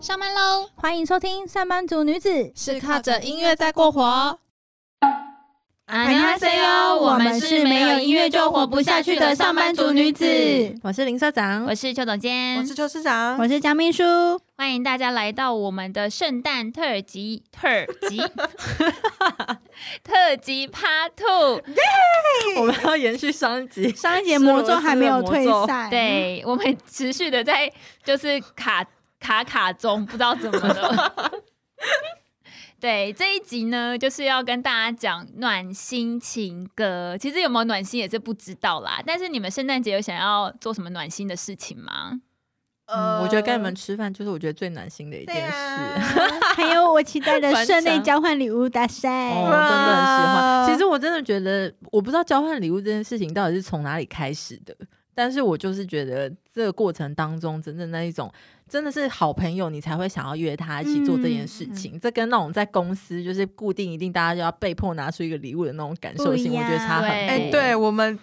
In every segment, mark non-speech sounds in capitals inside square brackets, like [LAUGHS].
上班喽！欢迎收听《上班族女子》，是靠着音乐在过活。안녕하세요，我们是没有音乐就活不下去的上班族女子。我是林社长，我是邱总监，我是邱市长，我是江秘书。欢迎大家来到我们的圣诞特辑，特辑，[LAUGHS] 特辑 Part Two。我们要延续上一集，上一节魔咒还没有退散，对我们持续的在就是卡 卡卡中，不知道怎么了。[LAUGHS] 对这一集呢，就是要跟大家讲暖心情歌。其实有没有暖心也是不知道啦。但是你们圣诞节有想要做什么暖心的事情吗？嗯，我觉得跟你们吃饭就是我觉得最暖心的一件事。还有我期待的室内交换礼物大赛，哦，真的很喜欢。其实我真的觉得，我不知道交换礼物这件事情到底是从哪里开始的，但是我就是觉得这个过程当中，真正那一种。真的是好朋友，你才会想要约他一起做这件事情。这跟那种在公司就是固定一定大家就要被迫拿出一个礼物的那种感受性，我觉得差很多。哎，对我们，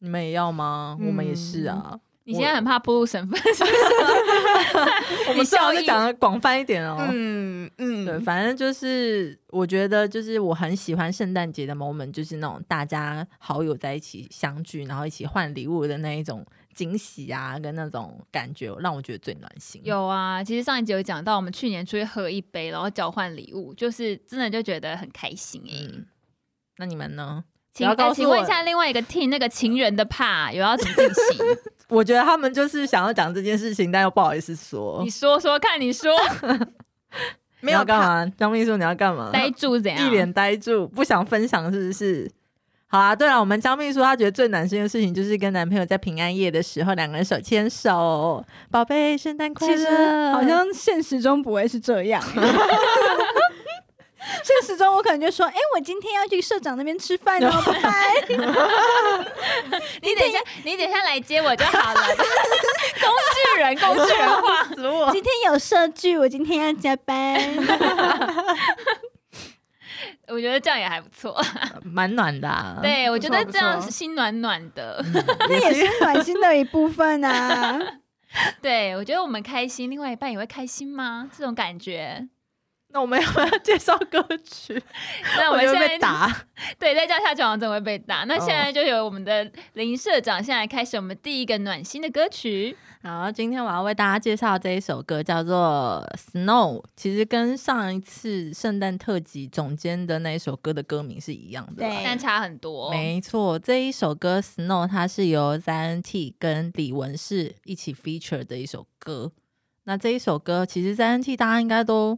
你们也要吗？我们也是啊。你现在很怕步入身份，[LAUGHS] 我们最好是讲的广泛一点哦。嗯嗯，对，反正就是我觉得就是我很喜欢圣诞节的 moment，就是那种大家好友在一起相聚，然后一起换礼物的那一种。惊喜啊，跟那种感觉，让我觉得最暖心。有啊，其实上一集有讲到，我们去年出去喝一杯，然后交换礼物，就是真的就觉得很开心哎。那你们呢？请请问一下，另外一个 team 那个情人的怕有要怎么进行？[LAUGHS] 我觉得他们就是想要讲这件事情，但又不好意思说。你说说看，你说 [LAUGHS] 没有干嘛？张秘书你要干嘛？呆住怎样？一脸呆住，不想分享是不是？好啊，对了，我们张秘书他觉得最难心的事情就是跟男朋友在平安夜的时候两个人手牵手，宝贝，圣诞快乐。其实好像现实中不会是这样，[LAUGHS] 现实中我可能就说，哎，我今天要去社长那边吃饭哦，拜拜。[LAUGHS] 你等一下，你等一下来接我就好了。[LAUGHS] 工具人，工具人化死我。今天有社剧，我今天要加班。[LAUGHS] 我觉得这样也还不错，蛮暖的。对，我觉得这样心暖暖的，那也是暖心的一部分啊。对，我觉得我们开心，另外一半也会开心吗？这种感觉。那我们要不要介绍歌曲？[LAUGHS] 那我们现在打，[LAUGHS] 对，再叫下去好像真会被打。那现在就由我们的林社长现在开始我们第一个暖心的歌曲。好，今天我要为大家介绍这一首歌，叫做《Snow》。其实跟上一次圣诞特辑总监的那一首歌的歌名是一样的，对，但差很多。没错，这一首歌《Snow》它是由 ZNT 跟李文世一起 feature 的一首歌。那这一首歌，其实 ZNT 大家应该都，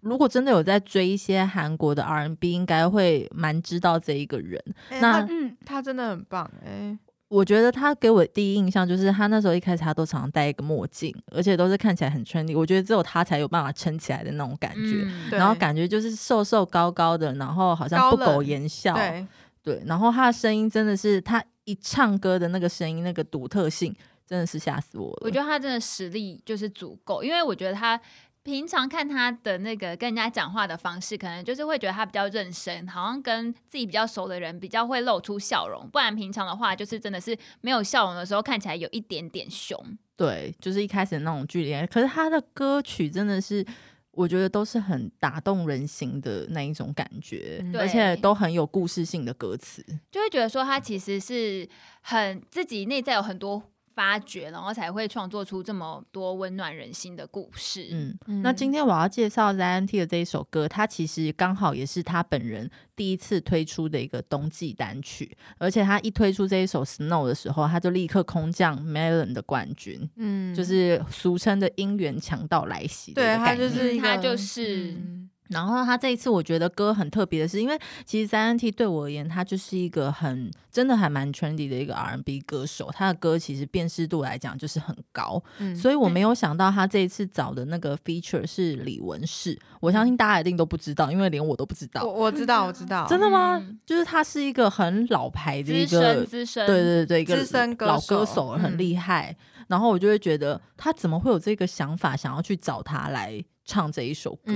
如果真的有在追一些韩国的 R&B，应该会蛮知道这一个人。那嗯，他真的很棒，哎。我觉得他给我第一印象就是他那时候一开始他都常常戴一个墨镜，而且都是看起来很 trendy。我觉得只有他才有办法撑起来的那种感觉，然后感觉就是瘦瘦高高的，然后好像不苟言笑。对对，然后他的声音真的是他一唱歌的那个声音那个独特性，真的是吓死我了。我觉得他真的实力就是足够，因为我觉得他。平常看他的那个跟人家讲话的方式，可能就是会觉得他比较认真，好像跟自己比较熟的人比较会露出笑容。不然平常的话，就是真的是没有笑容的时候，看起来有一点点凶。对，就是一开始那种距离。可是他的歌曲真的是，我觉得都是很打动人心的那一种感觉，而且都很有故事性的歌词，就会觉得说他其实是很自己内在有很多。发掘，然后才会创作出这么多温暖人心的故事。嗯，那今天我要介绍 ZNT 的这一首歌，它其实刚好也是他本人第一次推出的一个冬季单曲，而且他一推出这一首 Snow 的时候，他就立刻空降 Melon 的冠军。嗯，就是俗称的姻缘强盗来袭。对，他就是他就是。然后他这一次，我觉得歌很特别的是，因为其实三 N T 对我而言，他就是一个很真的还蛮 trendy 的一个 R N B 歌手。他的歌其实辨识度来讲就是很高，嗯所以我没有想到他这一次找的那个 feature 是李文世。我相信大家一定都不知道，因为连我都不知道。我我知道，我知道，真的吗？就是他是一个很老牌的一个资深，对对对，一个资深老歌手，很厉害。然后我就会觉得他怎么会有这个想法，想要去找他来。唱这一首歌，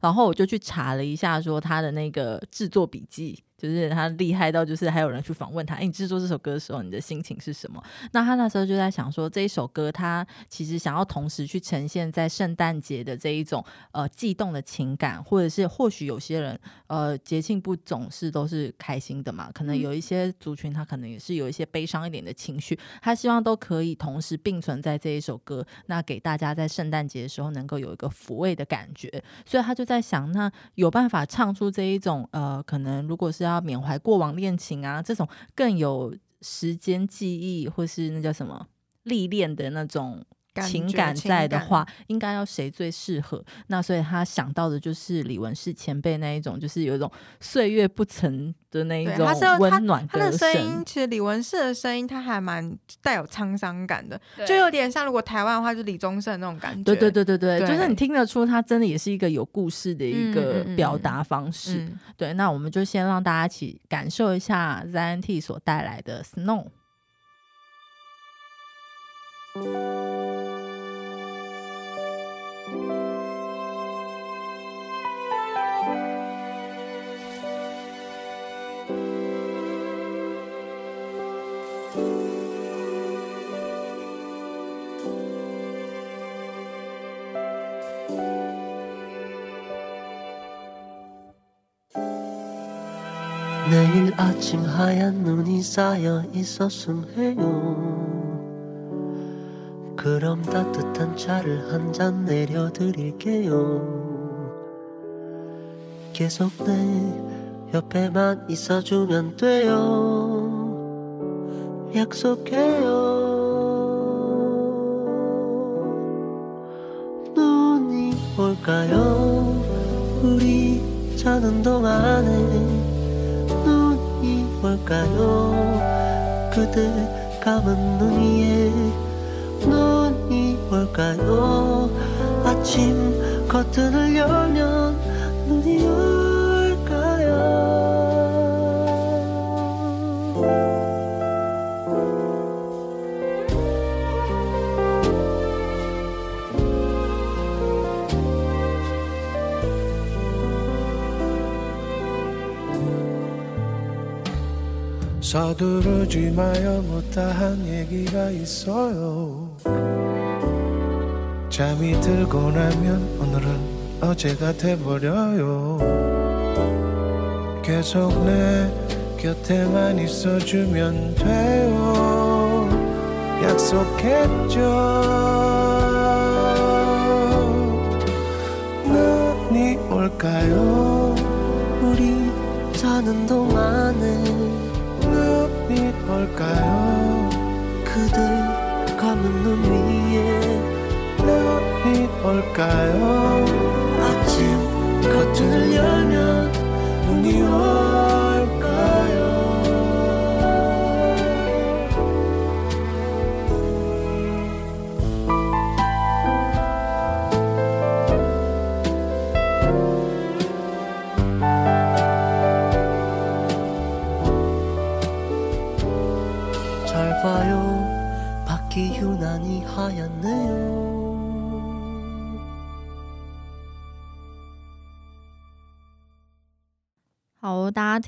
然后我就去查了一下，说他的那个制作笔记，就是他厉害到，就是还有人去访问他，哎，你制作这首歌的时候，你的心情是什么？那他那时候就在想说，这一首歌他其实想要同时去呈现在圣诞节的这一种呃悸动的情感，或者是或许有些人呃节庆不总是都是开心的嘛，可能有一些族群他可能也是有一些悲伤一点的情绪，他希望都可以同时并存在这一首歌，那给大家在圣诞节的时候能够有一个抚慰的感觉，所以他就在想，那有办法唱出这一种呃，可能如果是。要缅怀过往恋情啊，这种更有时间记忆或是那叫什么历练的那种情感在的话，应该要谁最适合？那所以他想到的就是李文世前辈那一种，就是有一种岁月不曾。的那一种温暖，他的声音其实李文世的声音他还蛮带有沧桑感的，就有点像如果台湾的话，就李宗盛那种感觉。对对对对对，就是你听得出他真的也是一个有故事的一个表达方式。对，那我们就先让大家一起感受一下 ZNT 所带来的 Snow。 내일 아침 하얀 눈이 쌓여 있었음 해요 그럼 따뜻한 차를 한 잔 내려드릴게요 계속 내 옆에만 있어주면 돼요 약속해요 눈이 올까요 우리 자는 동안에 뭘까요? 그대 감은 눈 위에 눈이 올까요 아침 커튼을 열면 눈이 올까요? 서두르지 마요. 못다한 얘기가 있어요 잠이 들고 나면 오늘은 어제가 돼버려요. 계속 내 곁에만 있어주면 돼요. 약속했죠. 눈이 올까요? 우리 자는 동안에 눈이 올까요? 그대 감은 눈 위에 눈이 올까요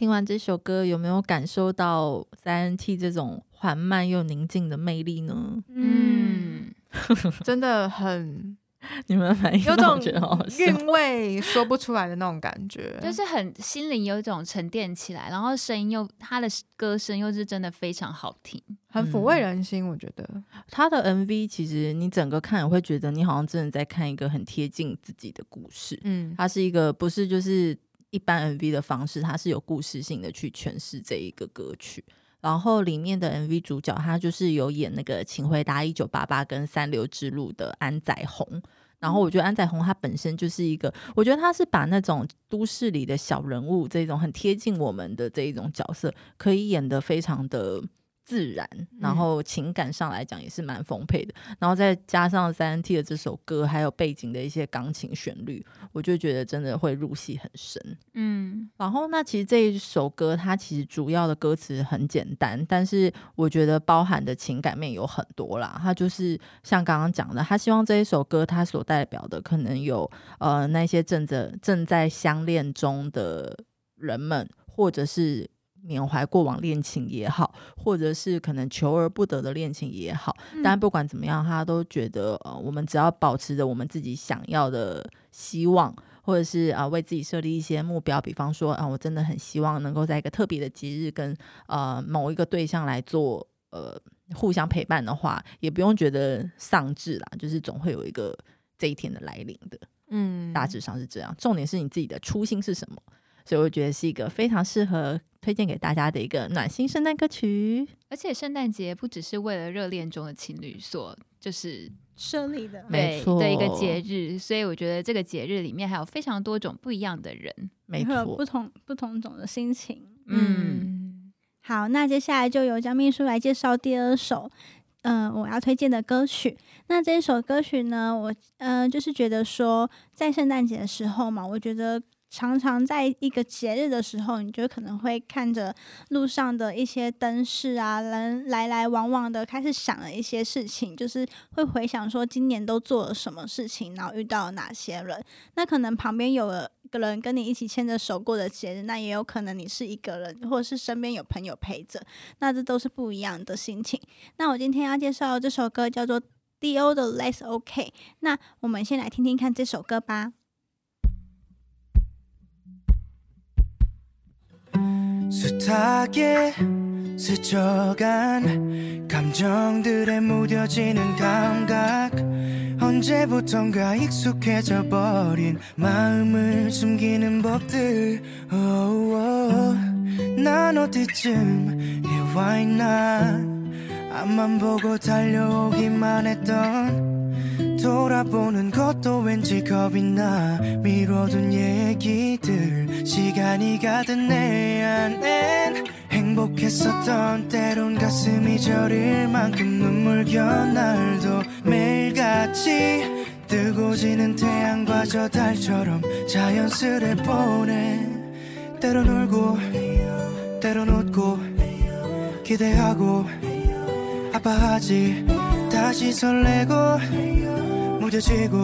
听完这首歌，有没有感受到三 T 这种缓慢又宁静的魅力呢？嗯，[LAUGHS] 真的很。你们反应有种韵味说不出来的那种感觉，[LAUGHS] 就是很心灵有一种沉淀起来，然后声音又他的歌声又是真的非常好听，很抚慰人心。我觉得他的 MV 其实你整个看也会觉得你好像真的在看一个很贴近自己的故事。嗯，它是一个不是就是一般 MV 的方式，它是有故事性的去诠释这一个歌曲。然后里面的 MV 主角他就是有演那个《请回答一九八八》跟《三流之路》的安宰红。然后我觉得安宰红他本身就是一个，我觉得他是把那种都市里的小人物这种很贴近我们的这一种角色，可以演得非常的。自然，然后情感上来讲也是蛮丰沛的，然后再加上三 T 的这首歌，还有背景的一些钢琴旋律，我就觉得真的会入戏很深。嗯，然后那其实这一首歌它其实主要的歌词很简单，但是我觉得包含的情感面有很多啦。它就是像刚刚讲的，他希望这一首歌它所代表的可能有呃那些正在正在相恋中的人们。或者是缅怀过往恋情也好，或者是可能求而不得的恋情也好，但不管怎么样，他都觉得呃，我们只要保持着我们自己想要的希望。或者是啊，为自己设立一些目标，比方说啊，我真的很希望能够在一个特别的节日跟呃某一个对象来做呃互相陪伴的话，也不用觉得丧志啦，就是总会有一个这一天的来临的。嗯，大致上是这样。重点是你自己的初心是什么？所以我觉得是一个非常适合推荐给大家的一个暖心圣诞歌曲。而且圣诞节不只是为了热恋中的情侣所就是。设立的，没错的一个节日，所以我觉得这个节日里面还有非常多种不一样的人，没错，不同不同种的心情。嗯，好，那接下来就由江秘书来介绍第二首，嗯，我要推荐的歌曲。那这首歌曲呢，我嗯，就是觉得说，在圣诞节的时候嘛，我觉得。常常在一个节日的时候，你就可能会看着路上的一些灯饰啊，人来来往往的，开始想了一些事情，就是会回想说今年都做了什么事情，然后遇到了哪些人。那可能旁边有一个人跟你一起牵着手过的节日，那也有可能你是一个人，或者是身边有朋友陪着，那这都是不一样的心情。那我今天要介绍这首歌叫做 D.O 的 Less OK。那我们先来听听看这首歌吧。 숱하게 스쳐간 감정들에 무뎌지는 감각. 언제부턴가 익숙해져 버린 마음을 숨기는 법들. Oh, oh. 난 어디쯤 해와 있나. 앞만 보고 달려오기만 했던 돌아보는 것도 왠지 겁이 나. 미뤄둔 얘기들 시간이 가든 내 안엔 행복했었던 때론 가슴이 저릴 만큼 눈물겨 날도 매일같이 뜨고 지는 태양과 저 달처럼 자연스레 보내. 때론 울고 때론 웃고 기대하고 아파하지. 다시 설레고 무뎌지고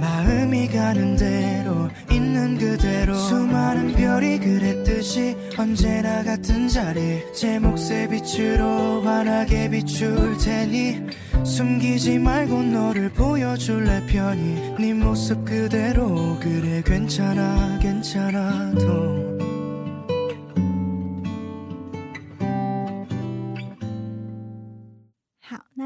마음이 가는 대로 있는 그대로. 수많은 별이 그랬듯이 언제나 같은 자리. 제 몫의 빛으로 환하게 비출 테니 숨기지 말고 너를 보여줄래 편히. 네 모습 그대로. 그래 괜찮아 괜찮아도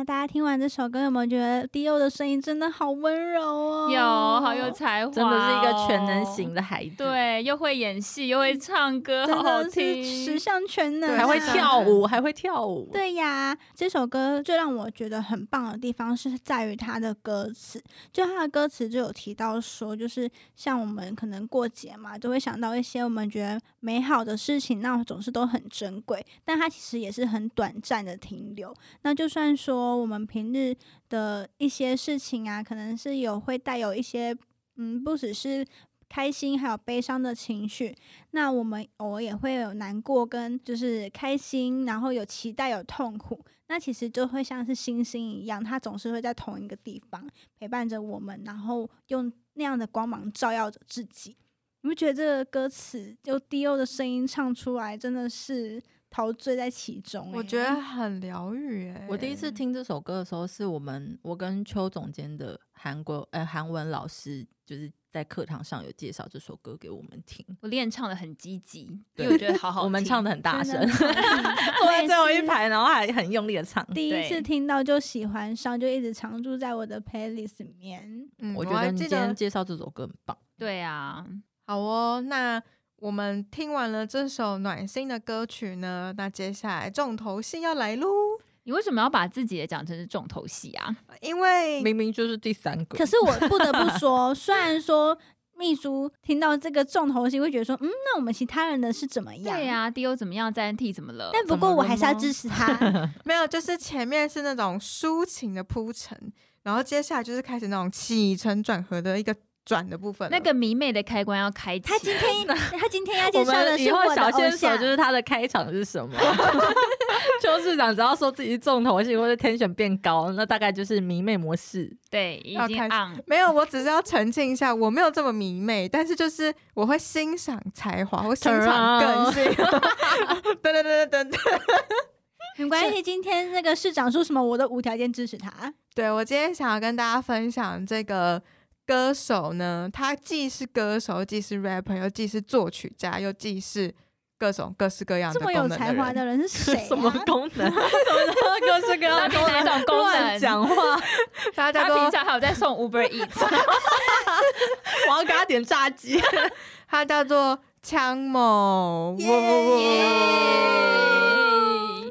大家听完这首歌，有没有觉得 D.O 的声音真的好温柔哦？有，好有才华，真的是一个全能型的孩子。对，又会演戏，又会唱歌，好好听，十项全能，还会跳舞，还会跳舞。对呀，这首歌最让我觉得很棒的地方是在于它的歌词，就它的歌词就有提到说，就是像我们可能过节嘛，都会想到一些我们觉得美好的事情，那总是都很珍贵，但它其实也是很短暂的停留。那就算说。我们平日的一些事情啊，可能是有会带有一些嗯，不只是开心，还有悲伤的情绪。那我们偶尔也会有难过，跟就是开心，然后有期待，有痛苦。那其实就会像是星星一样，它总是会在同一个地方陪伴着我们，然后用那样的光芒照耀着自己。你不觉得这个歌词就 D.O 的声音唱出来，真的是？陶醉在其中，我觉得很疗愈。哎，我第一次听这首歌的时候，是我们我跟邱总监的韩国呃韩文老师，就是在课堂上有介绍这首歌给我们听。我练唱的很积极，因为我觉得好好。我们唱的很大声，[LAUGHS] 坐在最后一排，然后还很用力的唱。第一次听到就喜欢上，就一直常驻在我的 playlist 里面。嗯，我觉得你今天介绍这首歌很棒。对啊，好哦，那。我们听完了这首暖心的歌曲呢，那接下来重头戏要来喽！你为什么要把自己也讲成是重头戏啊？因为明明就是第三个。可是我不得不说，虽然说秘书听到这个重头戏会觉得说，嗯，那我们其他人的是怎么样？对呀，D O 怎么样在 N T 怎么了？但不过我还是要支持他。[LAUGHS] 没有，就是前面是那种抒情的铺陈，然后接下来就是开始那种起承转合的一个。转的部分。那个迷妹的开关要开启。他今天他今天要 [LAUGHS] 介我绍的是我的小线索，就是他的开场是什么？[LAUGHS] 邱市长只要说自己重头戏或者天选变高，那大概就是迷妹模式。对，已经要开始 on。没有，我只是要澄清一下，我没有这么迷妹，但是就是我会欣赏才华，我欣赏个性。噔噔噔噔噔噔。[LAUGHS] 没关系。今天那个市长说什么，我都无条件支持他。对我今天想要跟大家分享这个歌手呢，他既是歌手，既是 rapper，又既是作曲家，又既是各种各式各样的这么有才华的人是 [LAUGHS] 谁、啊？什么功能？[LAUGHS] 什么叫各式各样的哪种功能乱讲话！他叫他平常还有在送 Uber Eats，[LAUGHS] 我要给他点炸鸡。他叫做枪某。耶呜呜呜耶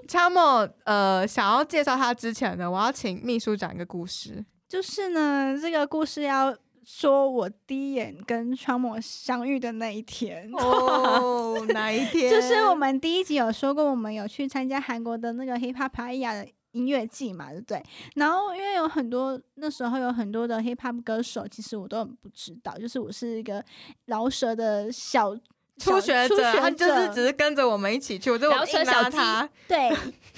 枪某，呃，想要介绍他之前呢，我要请秘书讲一个故事。就是呢，这个故事要说我第一眼跟川某相遇的那一天。哦，[LAUGHS] 哪一天？就是我们第一集有说过，我们有去参加韩国的那个 Hip Hop 的音乐季嘛，对不对？然后因为有很多那时候有很多的 Hip Hop 歌手，其实我都很不知道，就是我是一个饶舌的小初学者，他就是只是跟着我们一起去，我就饶舌硬拉小鸡他。[LAUGHS] 对。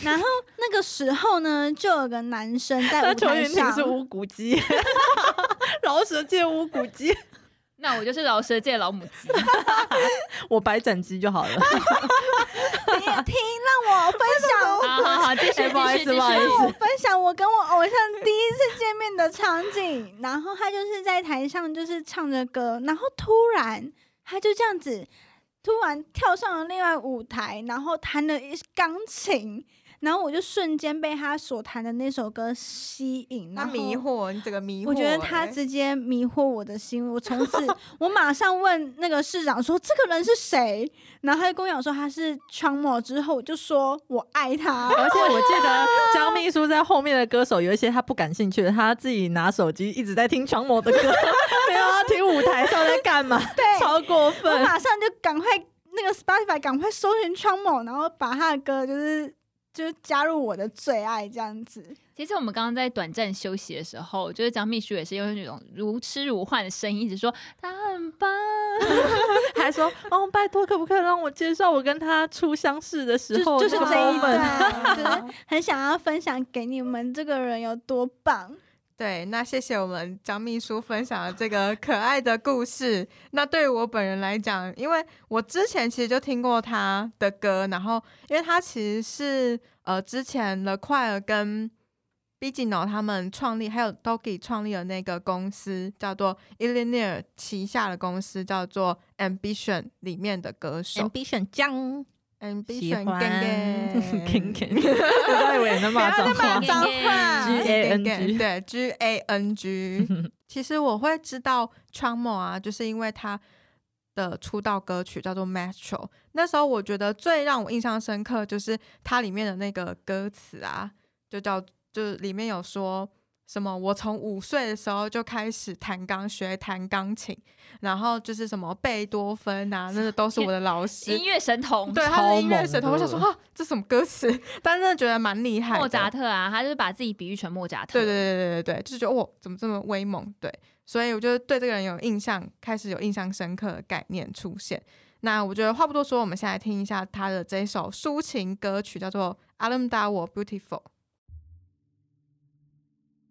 然后那个时候呢，就有个男生在那舞台上是乌骨鸡，[LAUGHS] 饶舌界乌骨鸡，那我就是老舌界老母鸡。[LAUGHS] 我白斩鸡就好了。听听让我分享好好好，继续哎不好意思不好意思我分享我跟我偶像第一次见面的场景，然后他就是在台上就是唱着歌，然后突然他就这样子突然跳上了另外舞台，然后弹了一钢琴，然后我就瞬间被他所弹的那首歌吸引，他迷惑你，这个迷惑欸。我觉得他直接迷惑我的心，我从此 [LAUGHS] 我马上问那个市长说这个人是谁，然后他就跟我讲说他是川某，之后我就说我爱他，[LAUGHS] 而且我记得江秘书在后面的歌手有一些他不感兴趣的，他自己拿手机一直在听长某的歌，[LAUGHS] 没有要听舞台上在干嘛，对超过分我分。马上就赶快那个 Spotify 赶快搜寻川某，然后把他的歌就是就是加入我的最爱这样子。其实我们刚刚在短暂休息的时候，就是张秘书也是用那种如痴如幻的声音，一直说他很棒。[LAUGHS] 还说哦，拜托，可不可以让我介绍我跟他初相识的时候就就是那个这一段，就是很想要分享给你们这个人有多棒。对，那谢谢我们张秘书分享的这个可爱的故事。那对于我本人来讲，因为我之前其实就听过他的歌，然后因为他其实是呃之前的快儿跟 B G No 他们创立，还有 Dogi 创立的那个公司叫做 i l l i n e r 旗下的公司叫做 Ambition 里面的歌手。Ambition 江。Ambition 欢 Gang Gang Gang，我刚以为你在骂脏话不要再骂脏话 G A N G 对 G A N G。[LAUGHS] 其实我会知道 Chamo 啊，就是因为他的出道歌曲叫做《Metro》。那时候我觉得最让我印象深刻就是它里面的那个歌词啊，就叫就是里面有说什么，我从五岁的时候就开始弹钢学弹钢琴，然后就是什么贝多芬啊，那个都是我的老师音。乐神童，对，他超是音乐神童，我想说啊，这什么歌词？但真的觉得蛮厉害。莫扎特啊，他就是把自己比喻成莫扎特。对对对对对对，就是觉得哇，怎么这么威猛？对，所以我就对这个人有印象，开始有印象深刻的概念出现。那我觉得话不多说，我们先来听一下他的这一首抒情歌曲，叫做《阿伦达我 Beautiful》。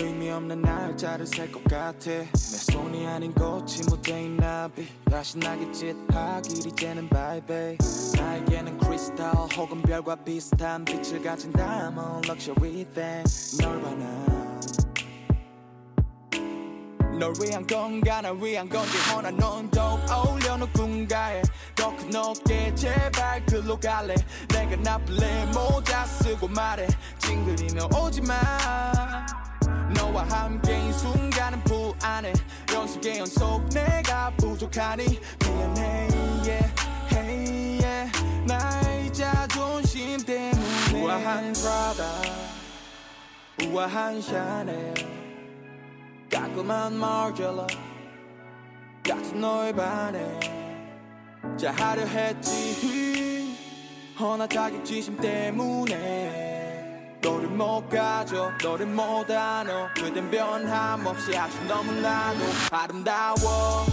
의미 없는 날짜를 셀것 같아. 내 손이 아닌 꽃이 묻어있는 나비. 다시 나게 짙하길 이제는 babe. 나에게는 크리스탈 혹은 별과 비슷한 빛을 가진 diamond luxury thing. 널 봐나 널 위한 건가 날 위한 건지 허나 넌 더욱 어울려 누군가에 더 큰 어깨 제발 글로 갈래. 내가 나쁠래 모자 쓰고 말해. 찡그리며 오지마 너와 함께인 순간은 불안해. 연속의 연속 내가 부족하니 미안해 yeah, hey, yeah. 나의 자존심 때문에. 우아한 드랍 우와 한 샷에 깔끔한 마르젤라 같은 너의 반에. 자 하려 했지 허나 자격지심 때문에 너를 못 가져 너를 못 안어 그댄 변함없이 아주 너무나도 아름다워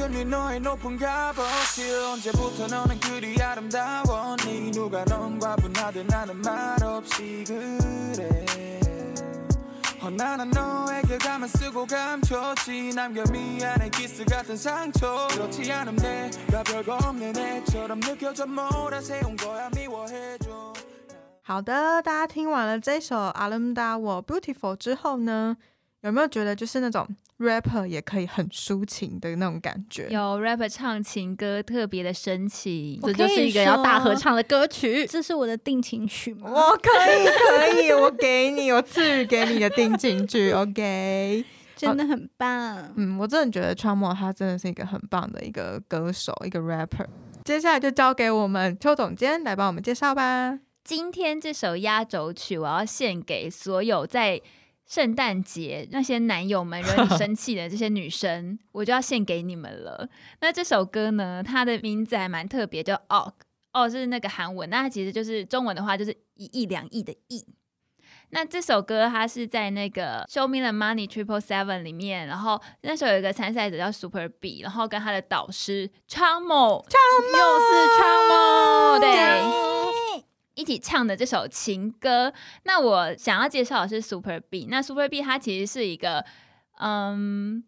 누가 먹였니 너의 높은 값어치 언제부터 너는 그리 아름다웠니 누가 넌 과분하듯 나는 말없이 그래 어, 나는 너에게 가만 쓰고 감췄지 남겨 미안해 키스 같은 상처 그렇지 않음 내가 별거 없는 애처럼 느껴져 몰아세운 거야 미워해줘 好的，大家听完了这首《阿伦达我 Beautiful》之后呢， 有没有觉得就是那种 rapper 也可以很抒情的那种感觉？有 rapper 唱情歌特别的深情，我这就是一个要大合唱的歌曲。这是我的定情曲吗？我可以，可以，我给你，我赐予给你的定情曲，OK。[LAUGHS] 真的很棒。嗯，我真的觉得川莫他真的是一个很棒的一个歌手，一个 rapper。接下来就交给我们邱总监来帮我们介绍吧。今天这首压轴曲，我要献给所有在圣诞节那些男友们惹你 [LAUGHS] 生气的这些女生，我就要献给你们了。那这首歌呢，它的名字还蛮特别，叫 “og”，哦是那个韩文，那它其实就是中文的话就是一亿两亿的亿。那这首歌它是在那个《Show Me the Money Triple Seven》里面，然后那时候有一个参赛者叫 Super B，然后跟他的导师 Changmo，又是 Changmo，对。一起唱的这首情歌，那我想要介绍的是 Super B。那 Super B 它其实是一个，嗯，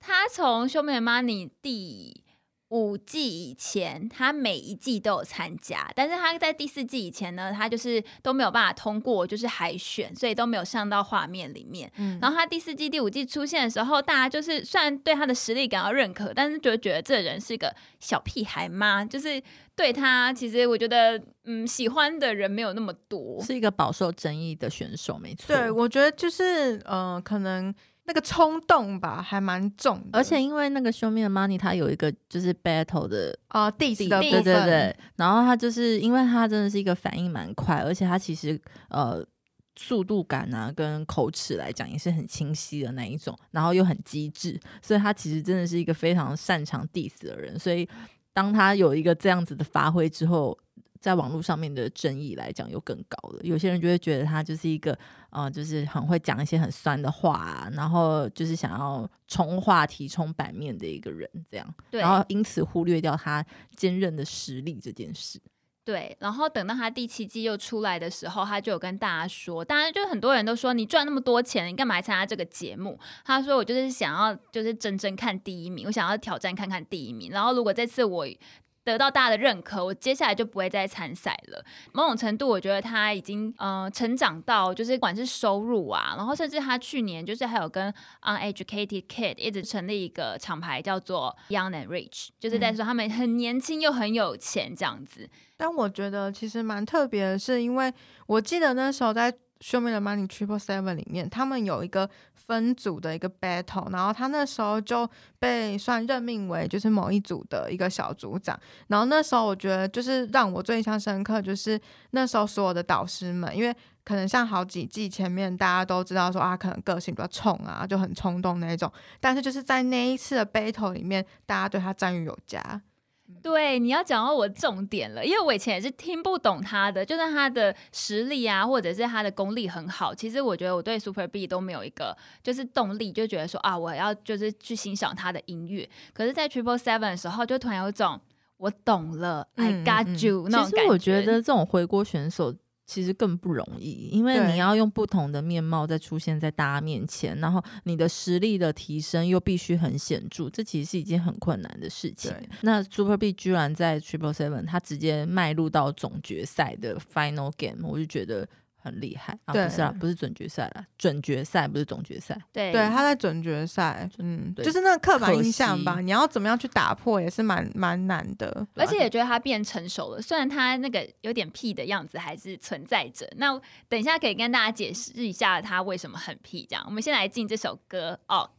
他从《Show Me Money》第五季以前，他每一季都有参加，但是他在第四季以前呢，他就是都没有办法通过，就是海选，所以都没有上到画面里面。嗯，然后他第四季、第五季出现的时候，大家就是虽然对他的实力感到认可，但是就觉得这人是个小屁孩嘛，就是对他其实我觉得，嗯，喜欢的人没有那么多，是一个饱受争议的选手，没错。对，我觉得就是，呃，可能那个冲动吧，还蛮重的，而且因为那个 Show Me the Money，它有一个就是 battle 的啊、呃、，diss 的部对，对对，然后他就是因为他真的是一个反应蛮快，而且他其实呃速度感啊跟口齿来讲也是很清晰的那一种，然后又很机智，所以他其实真的是一个非常擅长 diss 的人，所以当他有一个这样子的发挥之后。在网络上面的争议来讲又更高了，有些人就会觉得他就是一个呃，就是很会讲一些很酸的话、啊，然后就是想要冲话题、冲版面的一个人，这样，然后因此忽略掉他坚韧的实力这件事。对，然后等到他第七季又出来的时候，他就有跟大家说，当然就很多人都说你赚那么多钱，你干嘛来参加这个节目？他说我就是想要就是真正看第一名，我想要挑战看看第一名。然后如果这次我得到大家的认可，我接下来就不会再参赛了。某种程度，我觉得他已经呃成长到，就是不管是收入啊，然后甚至他去年就是还有跟 Uneducated Kid 一直成立一个厂牌叫做 Young and Rich，就是在说他们很年轻又很有钱这样子。但我觉得其实蛮特别的，是因为我记得那时候在《Show Me the Money Triple Seven》里面，他们有一个分组的一个 battle，然后他那时候就被算任命为就是某一组的一个小组长。然后那时候我觉得就是让我最印象深刻，就是那时候所有的导师们，因为可能像好几季前面大家都知道说啊，可能个性比较冲啊，就很冲动那一种，但是就是在那一次的 battle 里面，大家对他赞誉有加。对，你要讲到我重点了，因为我以前也是听不懂他的，就算他的实力啊，或者是他的功力很好，其实我觉得我对 Super B 都没有一个就是动力，就觉得说啊，我要就是去欣赏他的音乐。可是，在 Triple Seven 的时候，就突然有一种我懂了、嗯 i got 嗯。you 那种感其实我觉。得这种回国选手其实更不容易，因为你要用不同的面貌再出现在大家面前，然后你的实力的提升又必须很显著，这其实是一件很困难的事情。那 Super B 居然在 Triple Seven 他直接迈入到总决赛的 Final Game，我就觉得很厉害啊！对不是啊，不是准决赛了，准决赛不是总决赛。对对，他在准决赛，嗯，对就是那个刻板印象吧，你要怎么样去打破，也是蛮蛮难的。而且也觉得他变成熟了，虽然他那个有点屁的样子还是存在着。那等一下可以跟大家解释一下他为什么很屁。这样，我们先来进这首歌哦。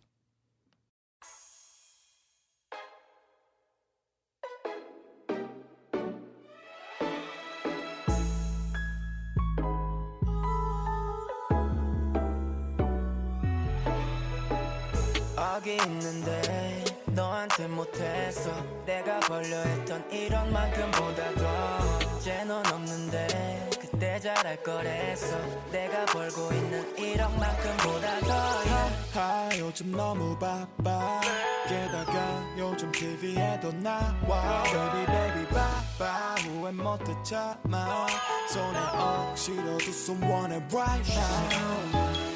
여기 있는데 너한테 못했어 내가 벌려 했던 1억만큼보다 더 이제 넌 없는데 그때 잘할 거랬어 내가 벌고 있는 1억만큼보다 더 yeah. 하, 요즘 너무 바빠. 게다가 요즘 TV에도 나와. Baby baby 바빠. 후회 못해 참아 손에 억지로 두 손 원해 right now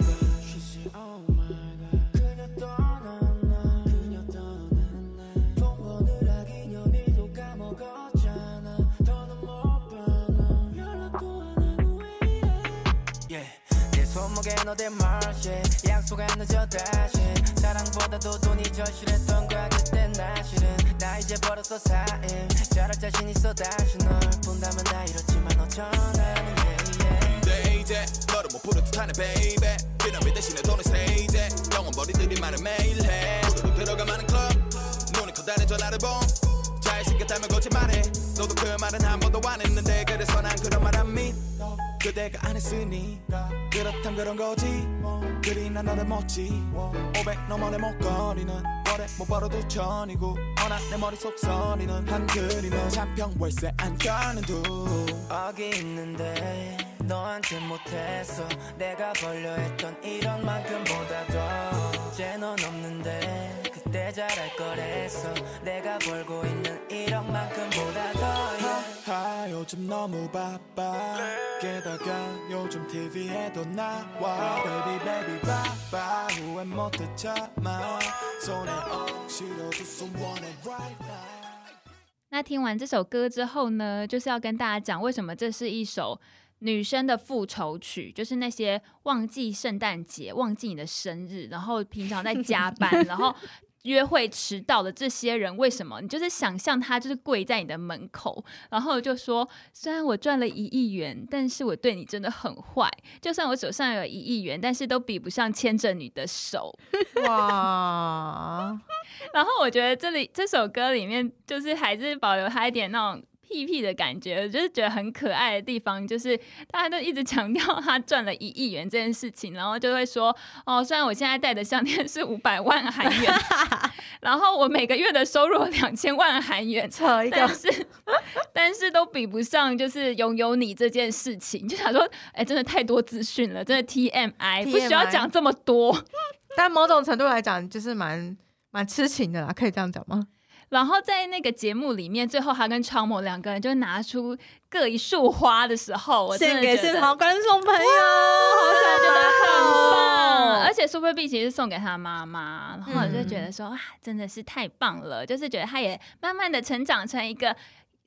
너대 march 약속 안 늦어 다시. 사랑보다도 돈이 절실했던 거야 그땐 나 실은. 나 이제 벌었어 사임. 잘할 자신 있어 다시 널 본다면 나 이렇지만 yeah. 돼 이제 너를 못 부를 듯하네 baby. 그놈이 대신에 돈을 세 이제. 영원 머리들이 말을 매일 해. 우르르 들어가 많은 클럽 눈이 커다란 전화를 봄. 잘생겼다면 거짓말해. 너도 그 말은 한 번도 안 했는데 그래서 난 그런 말 안 믿어 그대가 안 했으니까 그렇담 그런 거지. 그리 난 너를 멋지. 500 넘어 내 목걸이는 월에 못 벌어도 천이고 허나 내 머릿속 선이는 한 그림은 참평 월세 안 가는 둥 여기 있는데 너한테 못했어 내가 벌려 했던 1억만큼보다 더 이제 넌 없는데 그때 잘할 거랬어 내가 벌고 있는 1억만큼보다 더 yeah. 하, 요즘 너무 바빠 게다가 요즘 TV에도 나와 Baby baby 바빠 후회 못해 참아 손에 억지로 두 손 원해 right now 那听完这首歌之后呢，就是要跟大家讲为什么这是一首女生的复仇曲，就是那些忘记圣诞节、忘记你的生日，然后平常在加班，[LAUGHS] 然后 约会迟到的这些人，为什么？你就是想象他就是跪在你的门口，然后就说：虽然我赚了一亿元，但是我对你真的很坏。就算我手上有一亿元，但是都比不上牵着你的手。哇，[LAUGHS] 然后我觉得这里这首歌里面，就是还是保留他一点那种屁屁的感觉，我就是觉得很可爱的地方，就是大家都一直强调他赚了一亿元这件事情，然后就会说哦，虽然我现在戴的项链是五百万韩元，[LAUGHS] 然后我每个月的收入两千万韩元，扯一个，但是但是都比不上就是拥有你这件事情，就想说，哎，真的太多资讯了，真的 TMI 不需要讲这么多。[LAUGHS] 但某种程度来讲，就是蛮蛮痴情的啦，可以这样讲吗？然后在那个节目里面，最后他跟超模两个人就拿出各一束花的时候，我真献给的觉得现场观众朋友，好觉得很棒，哦而且 Super B 其实是送给他妈妈，然后我就觉得说啊，真的是太棒了，就是觉得他也慢慢的成长成一个。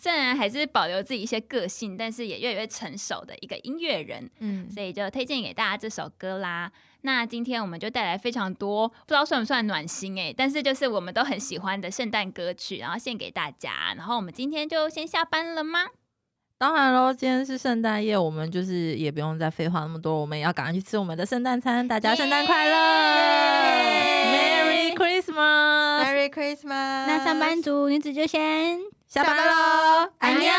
虽然还是保留自己一些个性，但是也越来越成熟的一个音乐人，嗯，所以就推荐给大家这首歌啦。那今天我们就带来非常多，不知道算不算暖心诶、但是就是我们都很喜欢的圣诞歌曲，然后献给大家。然后我们今天就先下班了吗？当然喽，今天是圣诞夜，我们就是也不用再废话那么多，我们也要赶快去吃我们的圣诞餐。大家圣诞快乐，Merry Christmas！Merry Christmas！那上班族女子就先下班喽，安妞。